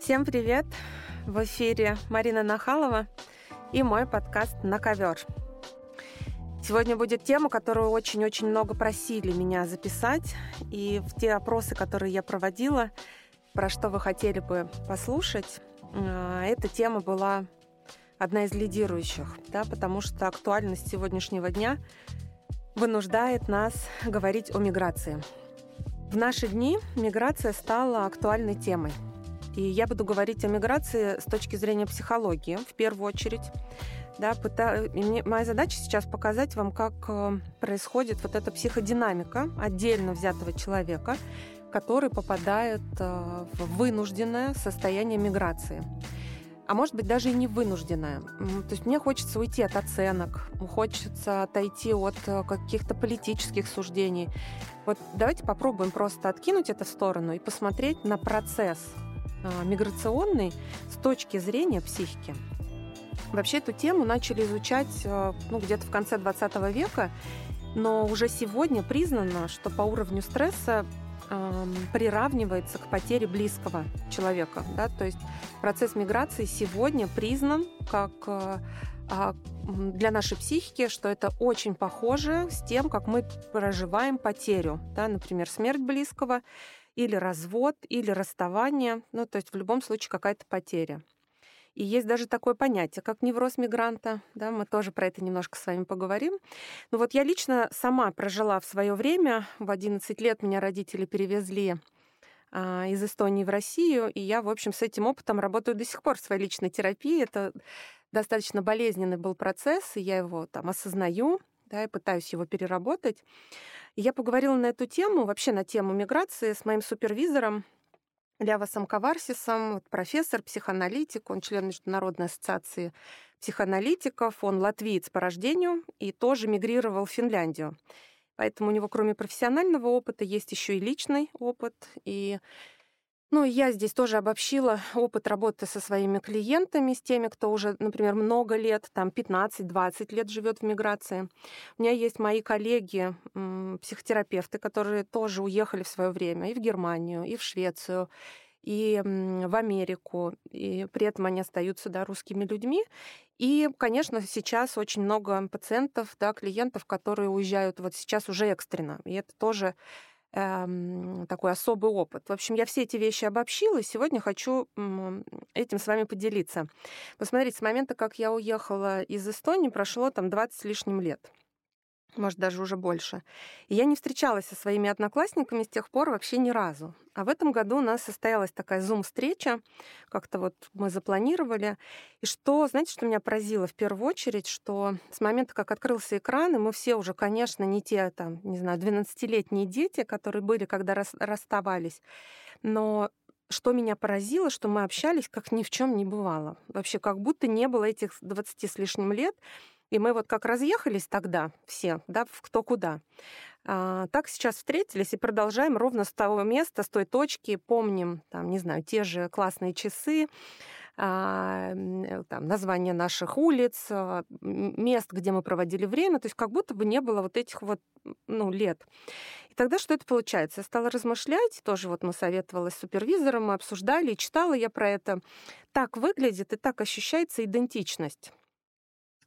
Всем привет! В эфире Марина Нахалова и мой подкаст «На ковер». Сегодня будет тема, которую очень-очень много просили меня записать. И в те опросы, которые я проводила, про что вы хотели бы послушать, э, эта тема была одна из лидирующих, да, потому что актуальность сегодняшнего дня вынуждает нас говорить о миграции. В наши дни миграция стала актуальной темой. И я буду говорить о миграции с точки зрения психологии в первую очередь. Да, пыта... мне... Моя задача сейчас показать вам, как э, происходит вот эта психодинамика отдельно взятого человека, который попадает э, в вынужденное состояние миграции а может быть даже и не вынужденная. То есть мне хочется уйти от оценок, хочется отойти от э, каких-то политических суждений. Вот давайте попробуем просто откинуть это в сторону и посмотреть на процесс миграционный с точки зрения психики. Вообще эту тему начали изучать э, ну, где-то в конце 20 века, но уже сегодня признано, что по уровню стресса приравнивается к потере близкого человека. Да? То есть процесс миграции сегодня признан как а, для нашей психики, что это очень похоже с тем, как мы проживаем потерю. Да? Например, смерть близкого или развод, или расставание. Ну, то есть в любом случае какая-то потеря. И есть даже такое понятие, как невроз мигранта. Да, мы тоже про это немножко с вами поговорим. Но ну вот я лично сама прожила в свое время, в 11 лет меня родители перевезли а, из Эстонии в Россию, и я, в общем, с этим опытом работаю до сих пор в своей личной терапии. Это достаточно болезненный был процесс, и я его там осознаю, да, и пытаюсь его переработать. И я поговорила на эту тему, вообще на тему миграции с моим супервизором, Лявасом Коварсисом, профессор, психоаналитик, он член Международной ассоциации психоаналитиков, он латвиец по рождению и тоже мигрировал в Финляндию. Поэтому у него, кроме профессионального опыта, есть еще и личный опыт. И ну, я здесь тоже обобщила опыт работы со своими клиентами, с теми, кто уже, например, много лет, там 15-20 лет живет в миграции. У меня есть мои коллеги, психотерапевты, которые тоже уехали в свое время и в Германию, и в Швецию, и в Америку, и при этом они остаются да, русскими людьми. И, конечно, сейчас очень много пациентов, да, клиентов, которые уезжают вот сейчас уже экстренно. И это тоже Эм, такой особый опыт. В общем, я все эти вещи обобщила, и сегодня хочу этим с вами поделиться. Посмотрите, с момента, как я уехала из Эстонии, прошло там 20 с лишним лет может, даже уже больше. И я не встречалась со своими одноклассниками с тех пор вообще ни разу. А в этом году у нас состоялась такая зум-встреча, как-то вот мы запланировали. И что, знаете, что меня поразило в первую очередь, что с момента, как открылся экран, и мы все уже, конечно, не те, там, не знаю, 12-летние дети, которые были, когда рас расставались, но что меня поразило, что мы общались, как ни в чем не бывало. Вообще, как будто не было этих 20 с лишним лет, и мы вот как разъехались тогда все, да, кто куда. А, так сейчас встретились и продолжаем ровно с того места, с той точки, помним, там, не знаю, те же классные часы, а, там, названия наших улиц, а, мест, где мы проводили время, то есть как будто бы не было вот этих вот ну, лет. И тогда что это получается? Я стала размышлять, тоже вот мы советовалась с супервизором, мы обсуждали, читала я про это. Так выглядит и так ощущается идентичность.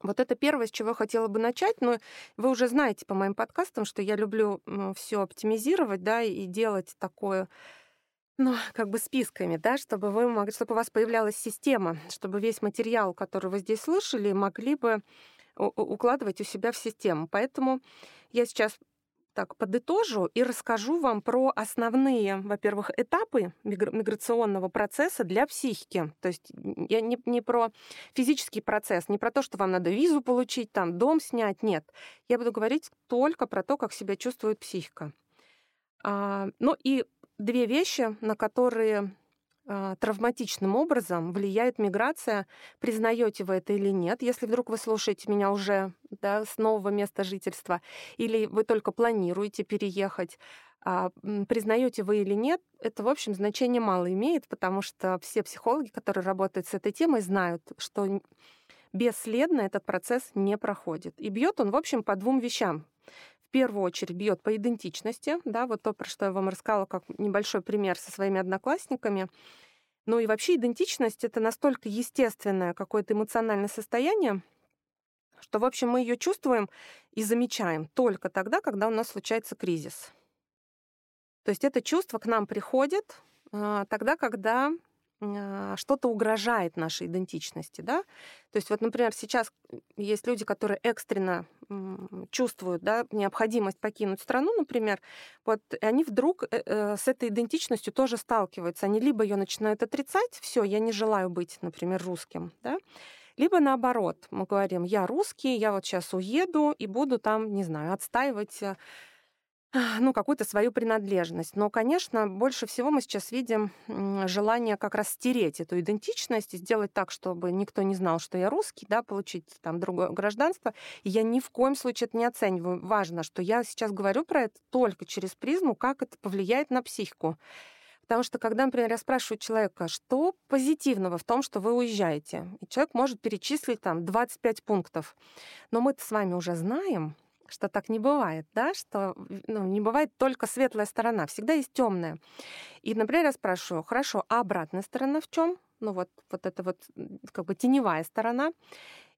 Вот это первое, с чего я хотела бы начать, но вы уже знаете по моим подкастам, что я люблю все оптимизировать, да, и делать такое, ну, как бы списками, да, чтобы вы могли, чтобы у вас появлялась система, чтобы весь материал, который вы здесь слышали, могли бы укладывать у себя в систему. Поэтому я сейчас так подытожу и расскажу вам про основные, во-первых, этапы миграционного процесса для психики. То есть я не, не про физический процесс, не про то, что вам надо визу получить, там дом снять, нет. Я буду говорить только про то, как себя чувствует психика. А, ну и две вещи, на которые травматичным образом влияет миграция, признаете вы это или нет, если вдруг вы слушаете меня уже да, с нового места жительства, или вы только планируете переехать, а, признаете вы или нет, это, в общем, значение мало имеет, потому что все психологи, которые работают с этой темой, знают, что бесследно этот процесс не проходит. И бьет он, в общем, по двум вещам первую очередь бьет по идентичности, да, вот то, про что я вам рассказала, как небольшой пример со своими одноклассниками. Ну и вообще идентичность — это настолько естественное какое-то эмоциональное состояние, что, в общем, мы ее чувствуем и замечаем только тогда, когда у нас случается кризис. То есть это чувство к нам приходит э, тогда, когда что-то угрожает нашей идентичности, да. То есть вот, например, сейчас есть люди, которые экстренно чувствуют да, необходимость покинуть страну, например, вот, и они вдруг э, э, с этой идентичностью тоже сталкиваются. Они либо ее начинают отрицать, все, я не желаю быть, например, русским, да, либо наоборот, мы говорим, я русский, я вот сейчас уеду и буду там, не знаю, отстаивать э, ну, какую-то свою принадлежность. Но, конечно, больше всего мы сейчас видим желание как раз стереть эту идентичность и сделать так, чтобы никто не знал, что я русский, да, получить там другое гражданство. И я ни в коем случае это не оцениваю. Важно, что я сейчас говорю про это только через призму, как это повлияет на психику. Потому что, когда, например, я спрашиваю человека, что позитивного в том, что вы уезжаете, и человек может перечислить там 25 пунктов. Но мы-то с вами уже знаем, что так не бывает, да, что ну, не бывает только светлая сторона, всегда есть темная. И, например, я спрашиваю, хорошо, а обратная сторона в чем? Ну вот, вот это вот как бы теневая сторона.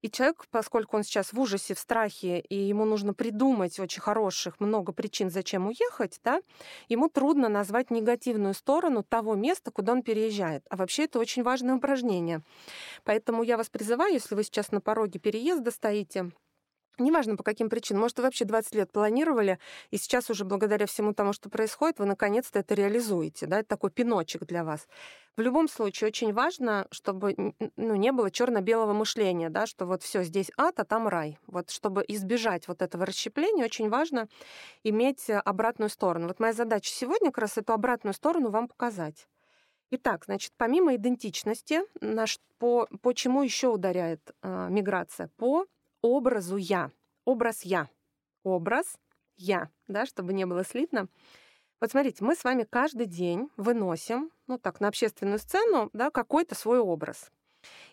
И человек, поскольку он сейчас в ужасе, в страхе, и ему нужно придумать очень хороших много причин, зачем уехать, да, ему трудно назвать негативную сторону того места, куда он переезжает. А вообще это очень важное упражнение. Поэтому я вас призываю, если вы сейчас на пороге переезда стоите, Неважно по каким причинам. Может, вы вообще 20 лет планировали, и сейчас уже благодаря всему тому, что происходит, вы наконец-то это реализуете. Да? Это такой пиночек для вас. В любом случае, очень важно, чтобы ну, не было черно-белого мышления, да, что вот все здесь ад, а там рай. Вот чтобы избежать вот этого расщепления, очень важно иметь обратную сторону. Вот моя задача сегодня как раз эту обратную сторону вам показать. Итак, значит, помимо идентичности, наш, по, по чему еще ударяет э, миграция? По образу я. Образ я. Образ я, да, чтобы не было слитно. Вот смотрите, мы с вами каждый день выносим, ну так, на общественную сцену, да, какой-то свой образ.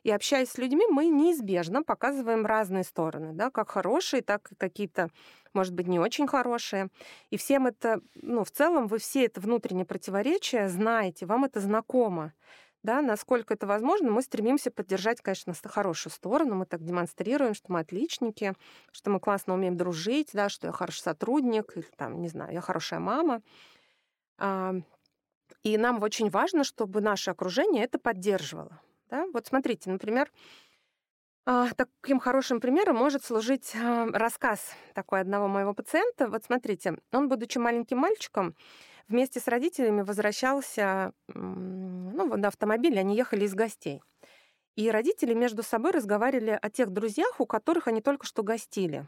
И общаясь с людьми, мы неизбежно показываем разные стороны, да, как хорошие, так и какие-то, может быть, не очень хорошие. И всем это, ну, в целом, вы все это внутреннее противоречие знаете, вам это знакомо да, насколько это возможно, мы стремимся поддержать, конечно, хорошую сторону, мы так демонстрируем, что мы отличники, что мы классно умеем дружить, да, что я хороший сотрудник, или там, не знаю, я хорошая мама. И нам очень важно, чтобы наше окружение это поддерживало. Да? Вот смотрите, например, а, таким хорошим примером может служить рассказ такой одного моего пациента. Вот смотрите, он, будучи маленьким мальчиком, вместе с родителями возвращался ну, на автомобиле, они ехали из гостей. И родители между собой разговаривали о тех друзьях, у которых они только что гостили.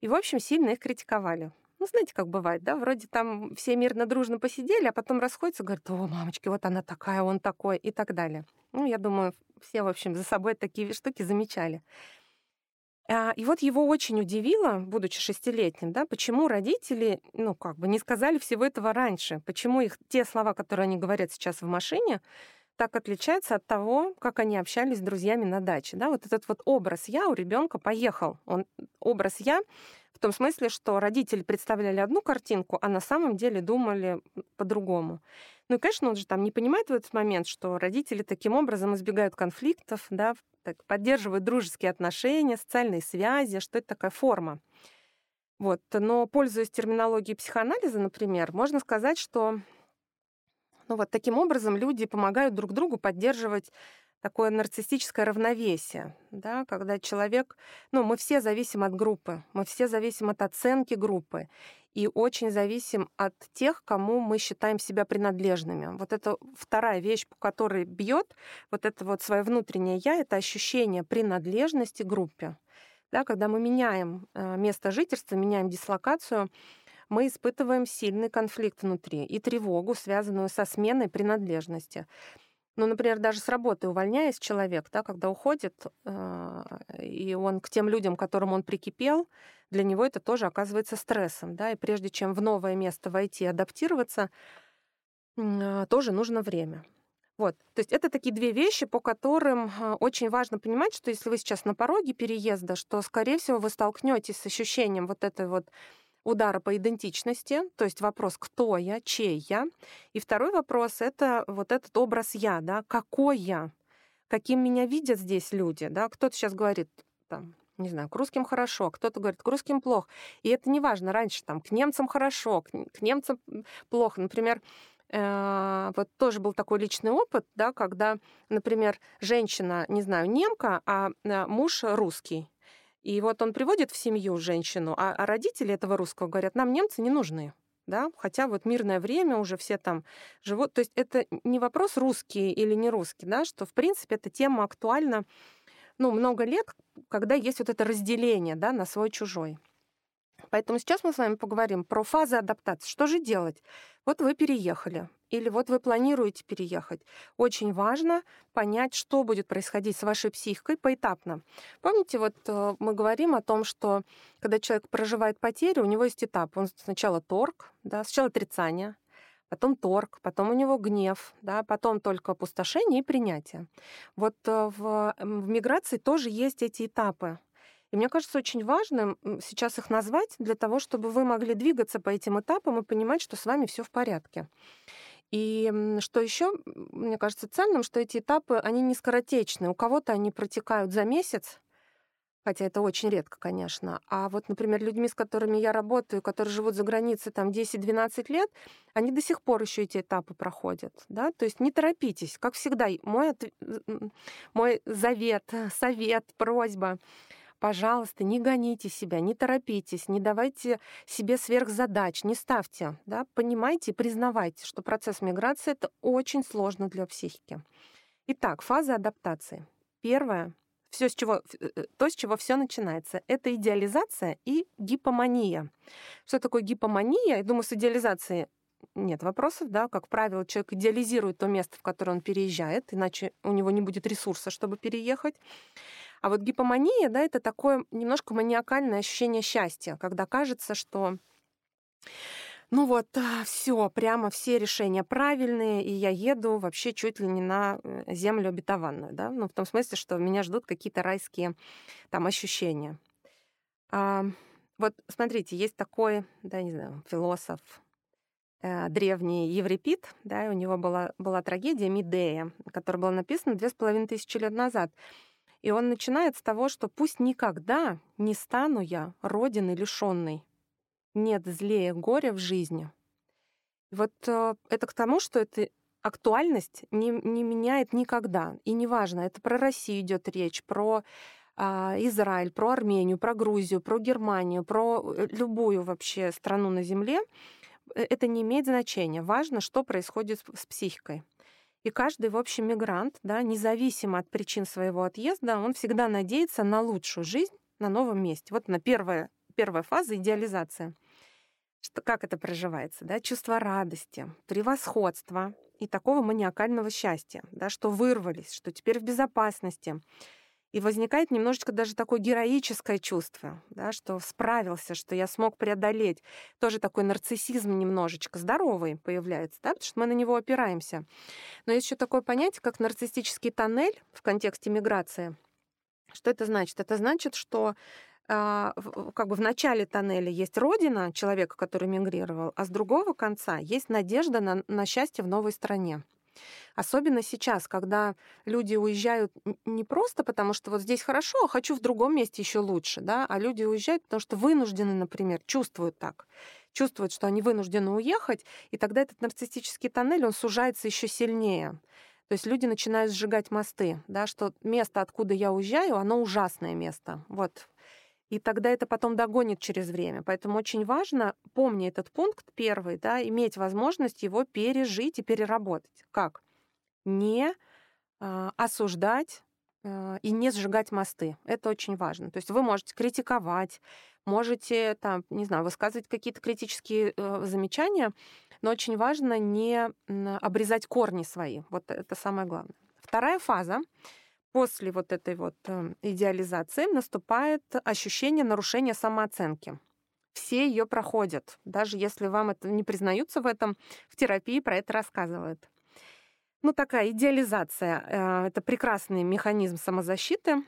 И, в общем, сильно их критиковали. Ну, знаете, как бывает, да? Вроде там все мирно, дружно посидели, а потом расходятся, говорят, о, мамочки, вот она такая, он такой, и так далее. Ну, я думаю, все, в общем, за собой такие штуки замечали. А, и вот его очень удивило, будучи шестилетним, да, почему родители, ну, как бы не сказали всего этого раньше, почему их те слова, которые они говорят сейчас в машине, так отличаются от того, как они общались с друзьями на даче. Да? Вот этот вот образ «я» у ребенка поехал. Он, образ «я» в том смысле, что родители представляли одну картинку, а на самом деле думали по-другому. Ну и, конечно, он же там не понимает в этот момент, что родители таким образом избегают конфликтов, да, так, поддерживают дружеские отношения, социальные связи, что это такая форма. Вот. Но, пользуясь терминологией психоанализа, например, можно сказать, что ну, вот таким образом люди помогают друг другу поддерживать такое нарциссическое равновесие, да, когда человек, ну, мы все зависим от группы, мы все зависим от оценки группы и очень зависим от тех, кому мы считаем себя принадлежными. Вот это вторая вещь, по которой бьет вот это вот свое внутреннее я, это ощущение принадлежности группе. Да, когда мы меняем э, место жительства, меняем дислокацию, мы испытываем сильный конфликт внутри и тревогу, связанную со сменой принадлежности. Ну, например, даже с работы увольняясь человек, да, когда уходит, э, и он к тем людям, к которым он прикипел, для него это тоже оказывается стрессом, да, и прежде чем в новое место войти и адаптироваться, э, тоже нужно время. Вот. То есть это такие две вещи, по которым э, очень важно понимать, что если вы сейчас на пороге переезда, что, скорее всего, вы столкнетесь с ощущением вот этой вот удара по идентичности, то есть вопрос, кто я, чей я. И второй вопрос — это вот этот образ «я», да, какой я, каким меня видят здесь люди, да. Кто-то сейчас говорит, там, не знаю, к русским хорошо, кто-то говорит, к русским плохо. И это не важно, раньше там к немцам хорошо, к, к немцам плохо. Например, э, вот тоже был такой личный опыт, да, когда, например, женщина, не знаю, немка, а э, муж русский. И вот он приводит в семью женщину, а, а родители этого русского говорят, нам немцы не нужны. Да? Хотя вот мирное время уже все там живут. То есть это не вопрос русский или не русский, да? что в принципе эта тема актуальна ну, много лет, когда есть вот это разделение да, на свой-чужой. Поэтому сейчас мы с вами поговорим про фазы адаптации. Что же делать? Вот вы переехали, или вот вы планируете переехать. Очень важно понять, что будет происходить с вашей психикой поэтапно. Помните, вот э, мы говорим о том, что когда человек проживает потерю, у него есть этап. Он сначала торг, да, сначала отрицание, потом торг, потом у него гнев, да, потом только опустошение и принятие. Вот э, в, в миграции тоже есть эти этапы. И мне кажется очень важным сейчас их назвать для того, чтобы вы могли двигаться по этим этапам и понимать, что с вами все в порядке. И что еще, мне кажется, ценным, что эти этапы, они не скоротечны. У кого-то они протекают за месяц, хотя это очень редко, конечно. А вот, например, людьми, с которыми я работаю, которые живут за границей там 10-12 лет, они до сих пор еще эти этапы проходят. Да? То есть не торопитесь. Как всегда, мой, мой завет, совет, просьба — пожалуйста, не гоните себя, не торопитесь, не давайте себе сверхзадач, не ставьте. Да? Понимайте признавайте, что процесс миграции — это очень сложно для психики. Итак, фаза адаптации. Первое все, с чего, э, то, с чего все начинается, это идеализация и гипомания. Что такое гипомания? Я думаю, с идеализацией нет вопросов, да, как правило, человек идеализирует то место, в которое он переезжает, иначе у него не будет ресурса, чтобы переехать. А вот гипомания, да, это такое немножко маниакальное ощущение счастья, когда кажется, что ну вот, а, все, прямо все решения правильные, и я еду вообще чуть ли не на э, землю обетованную, да, ну в том смысле, что меня ждут какие-то райские там ощущения. А, вот смотрите, есть такой, да, не знаю, философ, э, древний Еврипид, да, у него была, была трагедия Медея, которая была написана две с половиной тысячи лет назад. И он начинает с того, что пусть никогда не стану я родины лишенной. Нет злее горя в жизни. Вот э, это к тому, что эта актуальность не, не меняет никогда. И неважно, это про Россию идет речь, про э, Израиль, про Армению, про Грузию, про Германию, про э, любую вообще страну на Земле. Э, это не имеет значения. Важно, что происходит с психикой. И каждый, в общем, мигрант, да, независимо от причин своего отъезда, он всегда надеется на лучшую жизнь на новом месте. Вот на первая, первая фаза — идеализация. Что, как это проживается? Да? Чувство радости, превосходства и такого маниакального счастья, да, что вырвались, что теперь в безопасности, и возникает немножечко даже такое героическое чувство, да, что справился, что я смог преодолеть. Тоже такой нарциссизм немножечко здоровый появляется, да, потому что мы на него опираемся. Но есть еще такое понятие, как нарциссический тоннель в контексте миграции. Что это значит? Это значит, что а, как бы в начале тоннеля есть родина человека, который мигрировал, а с другого конца есть надежда на, на счастье в новой стране. Особенно сейчас, когда люди уезжают не просто потому, что вот здесь хорошо, а хочу в другом месте еще лучше, да, а люди уезжают, потому что вынуждены, например, чувствуют так, чувствуют, что они вынуждены уехать, и тогда этот нарциссический тоннель, он сужается еще сильнее. То есть люди начинают сжигать мосты, да, что место, откуда я уезжаю, оно ужасное место. Вот. И тогда это потом догонит через время. Поэтому очень важно, помни этот пункт первый, да, иметь возможность его пережить и переработать. Как? Не а, осуждать а, и не сжигать мосты. Это очень важно. То есть вы можете критиковать, можете там, не знаю, высказывать какие-то критические э, замечания, но очень важно не обрезать корни свои. Вот это самое главное. Вторая фаза после вот этой вот э, идеализации наступает ощущение нарушения самооценки. Все ее проходят, даже если вам это не признаются в этом, в терапии про это рассказывают. Ну, такая идеализация. Э, это прекрасный механизм самозащиты.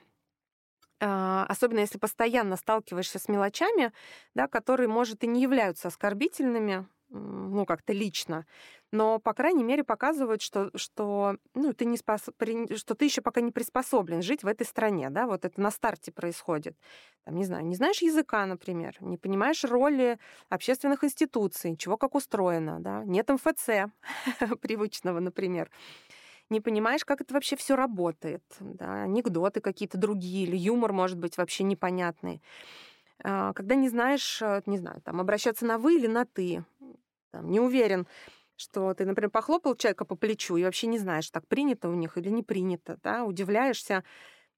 а, особенно если постоянно сталкиваешься с мелочами, да, которые, может, и не являются оскорбительными, ну, как-то лично, но, по крайней мере, показывают, что, что, ну, ты не спос... что ты еще пока не приспособлен жить в этой стране, да, вот это на старте происходит. Там, не знаю, не знаешь языка, например, не понимаешь роли общественных институций, чего как устроено, да, нет МФЦ привычного, например не понимаешь, как это вообще все работает, да, анекдоты какие-то другие, или юмор может быть вообще непонятный. А, когда не знаешь, э, не знаю, там, обращаться на «вы» или на «ты», там, не уверен, что ты, например, похлопал человека по плечу и вообще не знаешь, так принято у них или не принято, да, удивляешься,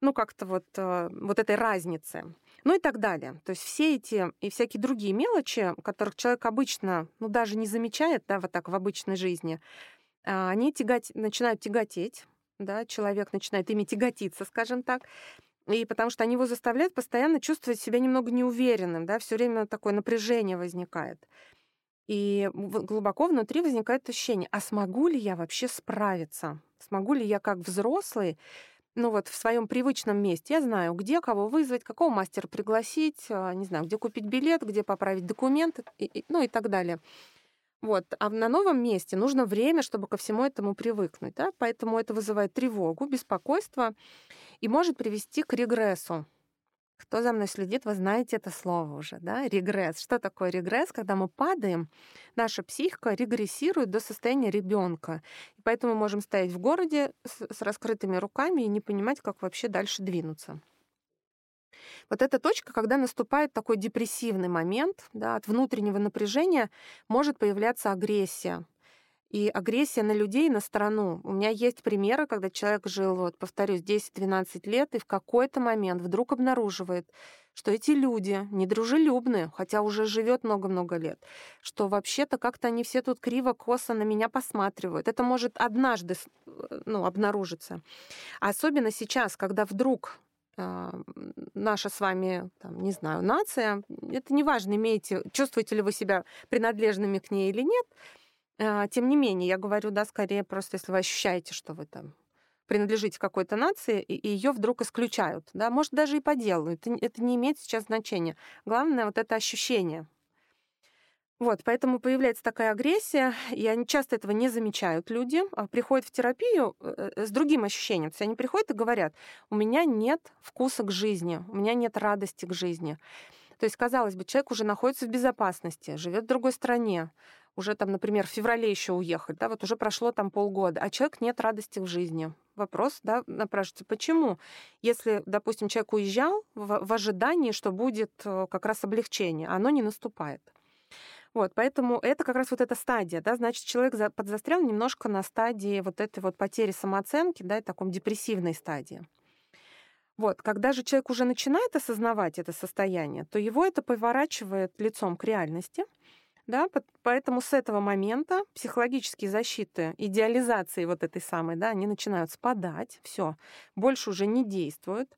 ну, как-то вот, э, вот этой разницы. Ну и так далее. То есть все эти и всякие другие мелочи, которых человек обычно, ну, даже не замечает, да, вот так в обычной жизни, а, они тягать, начинают тяготеть, да, человек начинает ими тяготиться, скажем так, и потому что они его заставляют постоянно чувствовать себя немного неуверенным, да, все время такое напряжение возникает. И глубоко внутри возникает ощущение, а смогу ли я вообще справиться? Смогу ли я как взрослый, ну вот в своем привычном месте, я знаю, где кого вызвать, какого мастера пригласить, а, не знаю, где купить билет, где поправить документы, и, и, ну и так далее. Вот. А на новом месте нужно время, чтобы ко всему этому привыкнуть. Да? Поэтому это вызывает тревогу, беспокойство и может привести к регрессу. Кто за мной следит, вы знаете это слово уже, да? Регресс. Что такое регресс? Когда мы падаем, наша психика регрессирует до состояния ребенка. И поэтому мы можем стоять в городе с, раскрытыми руками и не понимать, как вообще дальше двинуться. Вот эта точка, когда наступает такой депрессивный момент, да, от внутреннего напряжения может появляться агрессия и агрессия на людей, на страну. У меня есть примеры, когда человек жил, вот, повторюсь, 10-12 лет, и в какой-то момент вдруг обнаруживает, что эти люди недружелюбны, хотя уже живет много-много лет, что вообще-то как-то они все тут криво-косо на меня посматривают. Это может однажды э, ну, обнаружиться. А особенно сейчас, когда вдруг э, наша с вами, там, не знаю, нация, это неважно, имеете, чувствуете ли вы себя принадлежными к ней или нет, а, тем не менее, я говорю, да, скорее просто, если вы ощущаете, что вы там принадлежите какой-то нации, и ее вдруг исключают, да, может, даже и по делу, это, это не имеет сейчас значения. Главное вот это ощущение. Вот, поэтому появляется такая агрессия, и они часто этого не замечают люди, а приходят в терапию э, э, с другим ощущением. То есть они приходят и говорят, у меня нет вкуса к жизни, у меня нет радости к жизни. То есть, казалось бы, человек уже находится в безопасности, живет в другой стране, уже там, например, в феврале еще уехать, да, вот уже прошло там полгода, а человек нет радости в жизни. Вопрос, да, напрашивается, почему? Если, допустим, человек уезжал в, в ожидании, что будет э, как раз облегчение, оно не наступает. Вот, поэтому это как раз вот эта стадия, да, значит, человек подзастрял немножко на стадии вот этой вот потери самооценки, да, и таком депрессивной стадии. Вот, когда же человек уже начинает осознавать это состояние, то его это поворачивает лицом к реальности, да, поэтому с этого момента психологические защиты, идеализации вот этой самой, да, они начинают спадать, все, больше уже не действуют,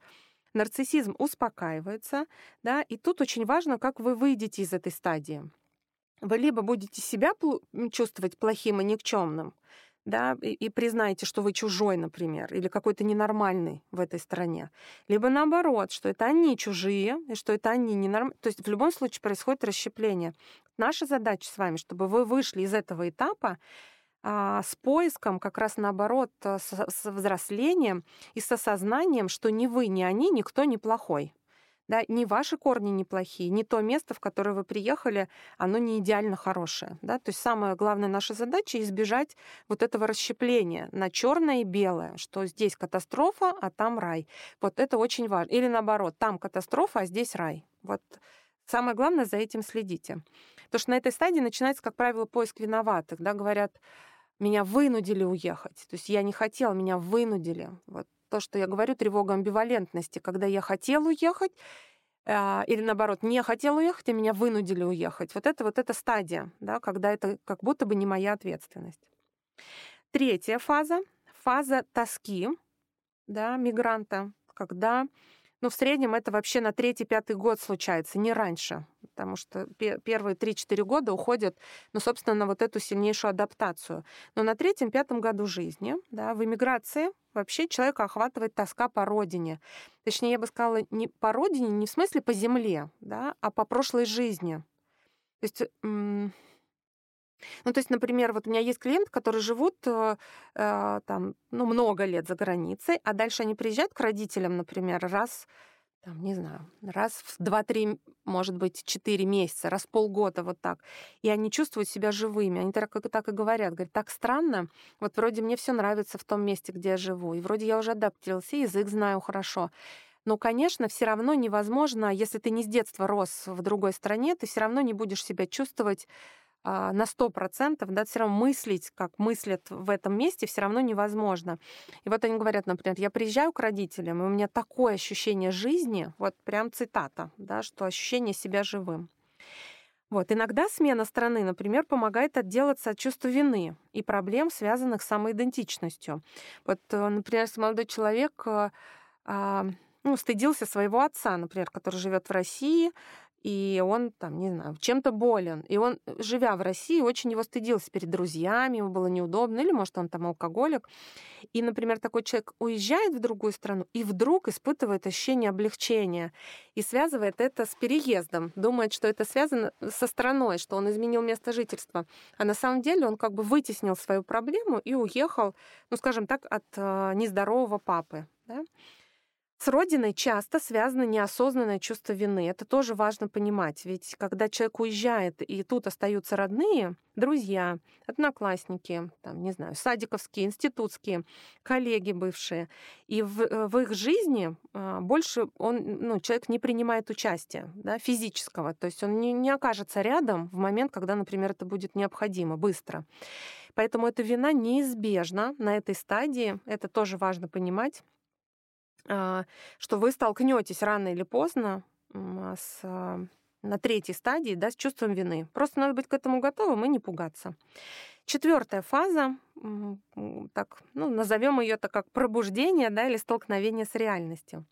нарциссизм успокаивается, да, и тут очень важно, как вы выйдете из этой стадии. Вы либо будете себя чувствовать плохим и никчемным, да, и, и признаете, что вы чужой, например, или какой-то ненормальный в этой стране. Либо наоборот, что это они чужие, и что это они ненормальные. То есть в любом случае происходит расщепление. Наша задача с вами, чтобы вы вышли из этого этапа а, с поиском, как раз наоборот, с, с взрослением и с осознанием, что ни вы, ни они, никто не плохой. Да, не ваши корни неплохие, не то место, в которое вы приехали, оно не идеально хорошее. Да? То есть самая главная наша задача избежать вот этого расщепления на черное и белое, что здесь катастрофа, а там рай. Вот это очень важно. Или наоборот, там катастрофа, а здесь рай. Вот самое главное за этим следите. Потому что на этой стадии начинается, как правило, поиск виноватых. Да? Говорят, меня вынудили уехать. То есть я не хотела, меня вынудили. Вот то, что я говорю, тревога амбивалентности, когда я хотел уехать, а, или наоборот, не хотел уехать, и меня вынудили уехать. Вот это вот эта стадия, да, когда это как будто бы не моя ответственность. Третья фаза — фаза тоски да, мигранта, когда ну, в среднем это вообще на третий-пятый год случается, не раньше. потому что первые 3-4 года уходят, ну, собственно, на вот эту сильнейшую адаптацию. Но на третьем-пятом году жизни, да, в эмиграции вообще человека охватывает тоска по родине. Точнее, я бы сказала, не по родине, не в смысле по земле, да, а по прошлой жизни. То есть ну, то есть, например, вот у меня есть клиенты, которые живут э, э, там, ну, много лет за границей, а дальше они приезжают к родителям, например, раз, там, не знаю, раз в 2-3, может быть, 4 месяца, раз в полгода, вот так. И они чувствуют себя живыми. Они так, так и говорят. Говорят, так странно. Вот вроде мне все нравится в том месте, где я живу. И вроде я уже адаптировался, язык знаю хорошо. Но, конечно, все равно невозможно, если ты не с детства рос в другой стране, ты все равно не будешь себя чувствовать на сто процентов, да, все равно мыслить, как мыслят в этом месте, все равно невозможно. И вот они говорят, например, я приезжаю к родителям, и у меня такое ощущение жизни, вот прям цитата, да, что ощущение себя живым. Вот. Иногда смена страны, например, помогает отделаться от чувства вины и проблем, связанных с самоидентичностью. Вот, э, например, если молодой человек э, а, ну, стыдился своего отца, например, который живет в России, и он там, не знаю, чем-то болен. И он, живя в России, очень его стыдился перед друзьями, ему было неудобно, или, может, он там алкоголик. И, например, такой человек уезжает в другую страну и вдруг испытывает ощущение облегчения и связывает это с переездом, думает, что это связано со страной, что он изменил место жительства. А на самом деле он как бы вытеснил свою проблему и уехал, ну, скажем так, от э, нездорового папы. Да? С родиной часто связано неосознанное чувство вины. Это тоже важно понимать. Ведь когда человек уезжает, и тут остаются родные, друзья, одноклассники, там, не знаю, садиковские, институтские, коллеги бывшие, и в, э, в их жизни а, больше он, ну, человек не принимает участия да, физического. То есть он не, не окажется рядом в момент, когда, например, это будет необходимо быстро. Поэтому эта вина неизбежна на этой стадии. Это тоже важно понимать. А, что вы столкнетесь рано или поздно с, а, на третьей стадии да, с чувством вины. Просто надо быть к этому готовым и не пугаться. Четвертая фаза, так, ну, назовем ее так как пробуждение да, или столкновение с реальностью.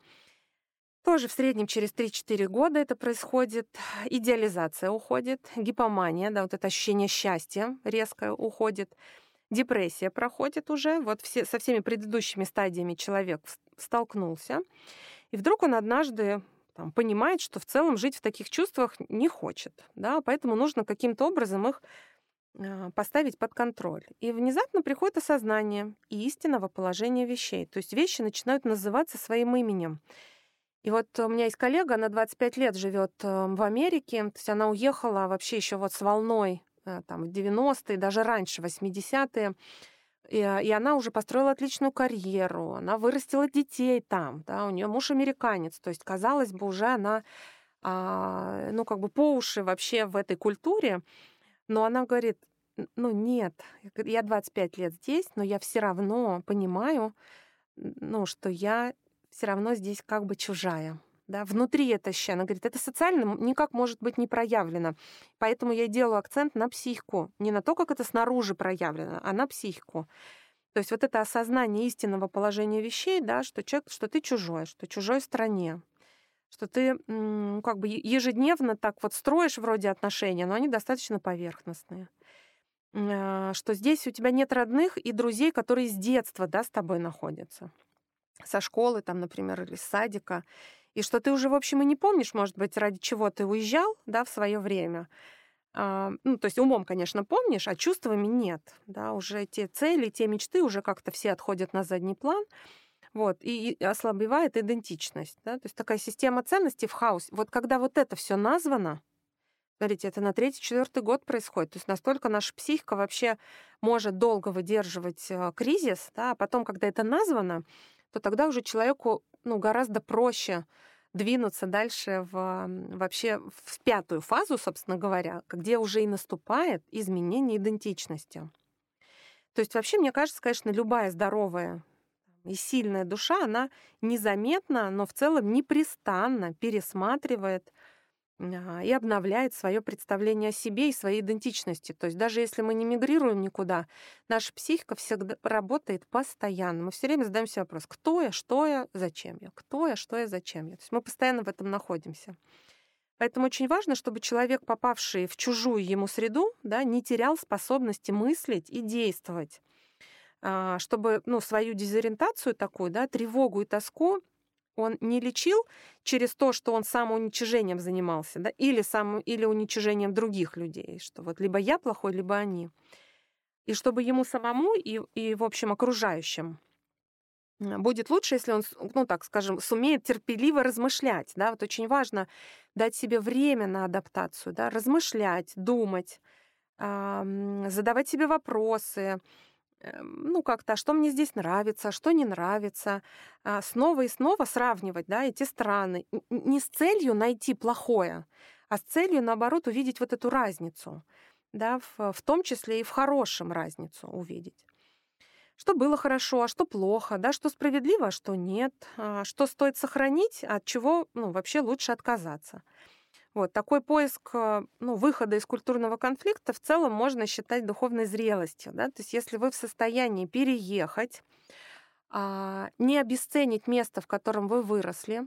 Тоже в среднем через 3-4 года это происходит. Идеализация уходит, гипомания, да, вот это ощущение счастья резко уходит. Депрессия проходит уже. Вот все, со всеми предыдущими стадиями человек столкнулся. И вдруг он однажды там, понимает, что в целом жить в таких чувствах не хочет. Да? Поэтому нужно каким-то образом их а, поставить под контроль. И внезапно приходит осознание истинного положения вещей. То есть вещи начинают называться своим именем. И вот у меня есть коллега, она 25 лет живет э, в Америке, то есть она уехала вообще еще вот с волной э, там, в 90-е, даже раньше, 80-е. И, а, и она уже построила отличную карьеру, она вырастила детей там, да, у нее муж американец, то есть, казалось бы, уже она, а, ну, как бы по уши вообще в этой культуре, но она говорит, ну, нет, я 25 лет здесь, но я все равно понимаю, ну, что я все равно здесь как бы чужая да, внутри это ощущение. Она говорит, это социально никак может быть не проявлено. Поэтому я делаю акцент на психику. Не на то, как это снаружи проявлено, а на психику. То есть вот это осознание истинного положения вещей, да, что человек, что ты чужой, что чужой стране, что ты как бы ежедневно так вот строишь вроде отношения, но они достаточно поверхностные. А, что здесь у тебя нет родных и друзей, которые с детства да, с тобой находятся. Со школы, там, например, или с садика и что ты уже, в общем, и не помнишь, может быть, ради чего ты уезжал, да, в свое время. А, ну, то есть умом, конечно, помнишь, а чувствами нет, да, уже те цели, те мечты уже как-то все отходят на задний план, вот, и, ослабевает идентичность, да, то есть такая система ценностей в хаосе. Вот когда вот это все названо, Смотрите, это на третий-четвертый год происходит. То есть настолько наша психика вообще может долго выдерживать э, кризис, да, а потом, когда это названо, то тогда уже человеку ну, гораздо проще двинуться дальше в, вообще в пятую фазу, собственно говоря, где уже и наступает изменение идентичности. То есть вообще, мне кажется, конечно, любая здоровая и сильная душа, она незаметно, но в целом непрестанно пересматривает и обновляет свое представление о себе и своей идентичности. То есть даже если мы не мигрируем никуда, наша психика всегда работает постоянно. Мы все время задаем себе вопрос, кто я, что я, зачем я, кто я, что я, зачем я. То есть мы постоянно в этом находимся. Поэтому очень важно, чтобы человек, попавший в чужую ему среду, да, не терял способности мыслить и действовать а, чтобы ну, свою дезориентацию такую, да, тревогу и тоску он не лечил через то, что он самоуничижением занимался, да, или, сам, или уничижением других людей, что вот либо я плохой, либо они. И чтобы ему самому и, и в общем, окружающим будет лучше, если он, ну так скажем, сумеет терпеливо размышлять. Да? Вот очень важно дать себе время на адаптацию, да? размышлять, думать, задавать себе вопросы, ну, как-то, а что мне здесь нравится, что не нравится, а, снова и снова сравнивать, да, эти страны. Не с целью найти плохое, а с целью, наоборот, увидеть вот эту разницу, да, в, в том числе и в хорошем разницу увидеть. Что было хорошо, а что плохо, да, что справедливо, а что нет, а, что стоит сохранить, а от чего ну, вообще лучше отказаться. Вот такой поиск э, ну, выхода из культурного конфликта в целом можно считать духовной зрелостью. Да? То есть если вы в состоянии переехать, а, не обесценить место, в котором вы выросли,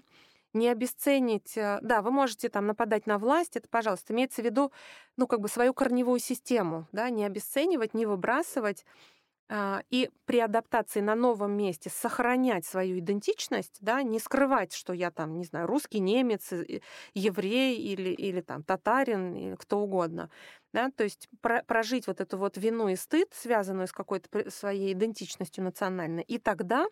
не обесценить, э, да, вы можете там нападать на власть, это, пожалуйста, имеется в виду, ну, как бы свою корневую систему, да, не обесценивать, не выбрасывать, и при адаптации на новом месте сохранять свою идентичность, да, не скрывать, что я там, не знаю, русский, немец, еврей или, или там татарин, или кто угодно. Да, то есть про, прожить вот эту вот вину и стыд, связанную с какой-то своей идентичностью национальной, и тогда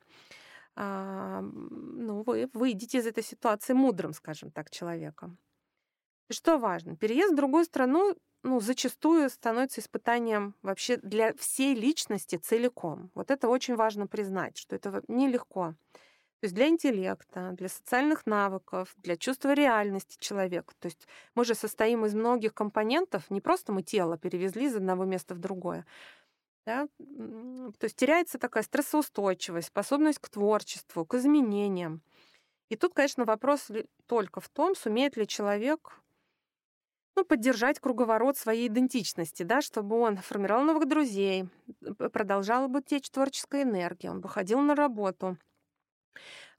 а, ну, вы выйдете из этой ситуации мудрым, скажем так, человеком. Что важно? Переезд в другую страну ну, зачастую становится испытанием вообще для всей личности целиком. Вот это очень важно признать, что это нелегко. То есть для интеллекта, для социальных навыков, для чувства реальности человека. То есть мы же состоим из многих компонентов, не просто мы тело перевезли из одного места в другое. Да? То есть теряется такая стрессоустойчивость, способность к творчеству, к изменениям. И тут, конечно, вопрос только в том, сумеет ли человек ну, поддержать круговорот своей идентичности, да, чтобы он формировал новых друзей, продолжал бы течь творческая энергия, он бы ходил на работу,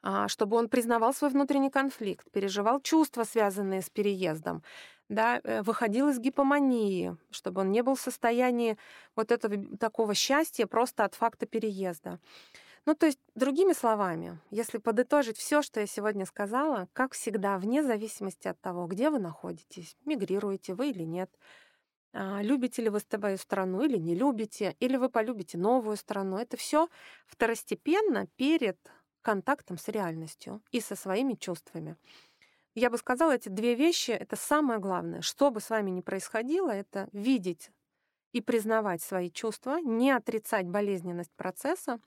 а, чтобы он признавал свой внутренний конфликт, переживал чувства, связанные с переездом, да, э, выходил из гипомании, чтобы он не был в состоянии вот этого такого счастья просто от факта переезда. Ну, то есть, другими словами, если подытожить все, что я сегодня сказала, как всегда, вне зависимости от того, где вы находитесь, мигрируете вы или нет, а, любите ли вы свою страну или не любите, или вы полюбите новую страну, это все второстепенно перед контактом с реальностью и со своими чувствами. Я бы сказала, эти две вещи — это самое главное. Что бы с вами ни происходило, это видеть и признавать свои чувства, не отрицать болезненность процесса,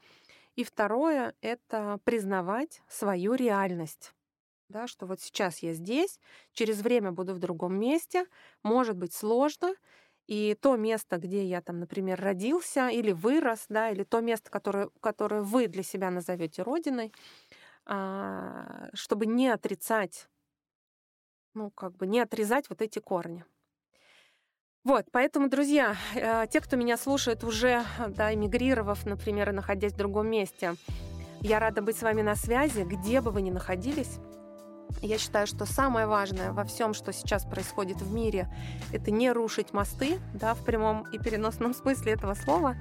и второе — это признавать свою реальность. Да, что вот сейчас я здесь, через время буду в другом месте, может быть сложно, и то место, где я там, например, родился или вырос, да, или то место, которое, которое вы для себя назовете родиной, а, чтобы не отрицать, ну, как бы не отрезать вот эти корни. Вот, поэтому, друзья, э, те, кто меня слушает уже, да, эмигрировав, например, находясь в другом месте, я рада быть с вами на связи, где бы вы ни находились. Я считаю, что самое важное во всем, что сейчас происходит в мире, это не рушить мосты, да, в прямом и переносном смысле этого слова.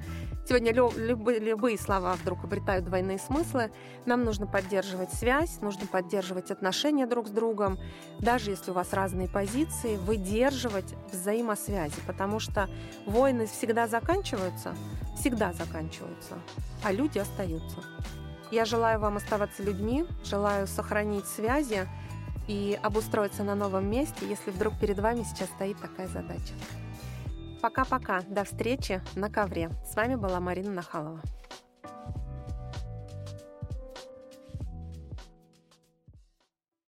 Сегодня лю- любые, любые слова вдруг обретают двойные смыслы. Нам нужно поддерживать связь, нужно поддерживать отношения друг с другом, даже если у вас разные позиции, выдерживать взаимосвязи, потому что войны всегда заканчиваются, всегда заканчиваются, а люди остаются. Я желаю вам оставаться людьми, желаю сохранить связи и обустроиться на новом месте, если вдруг перед вами сейчас стоит такая задача. Пока-пока, до встречи на ковре. С вами была Марина Нахалова.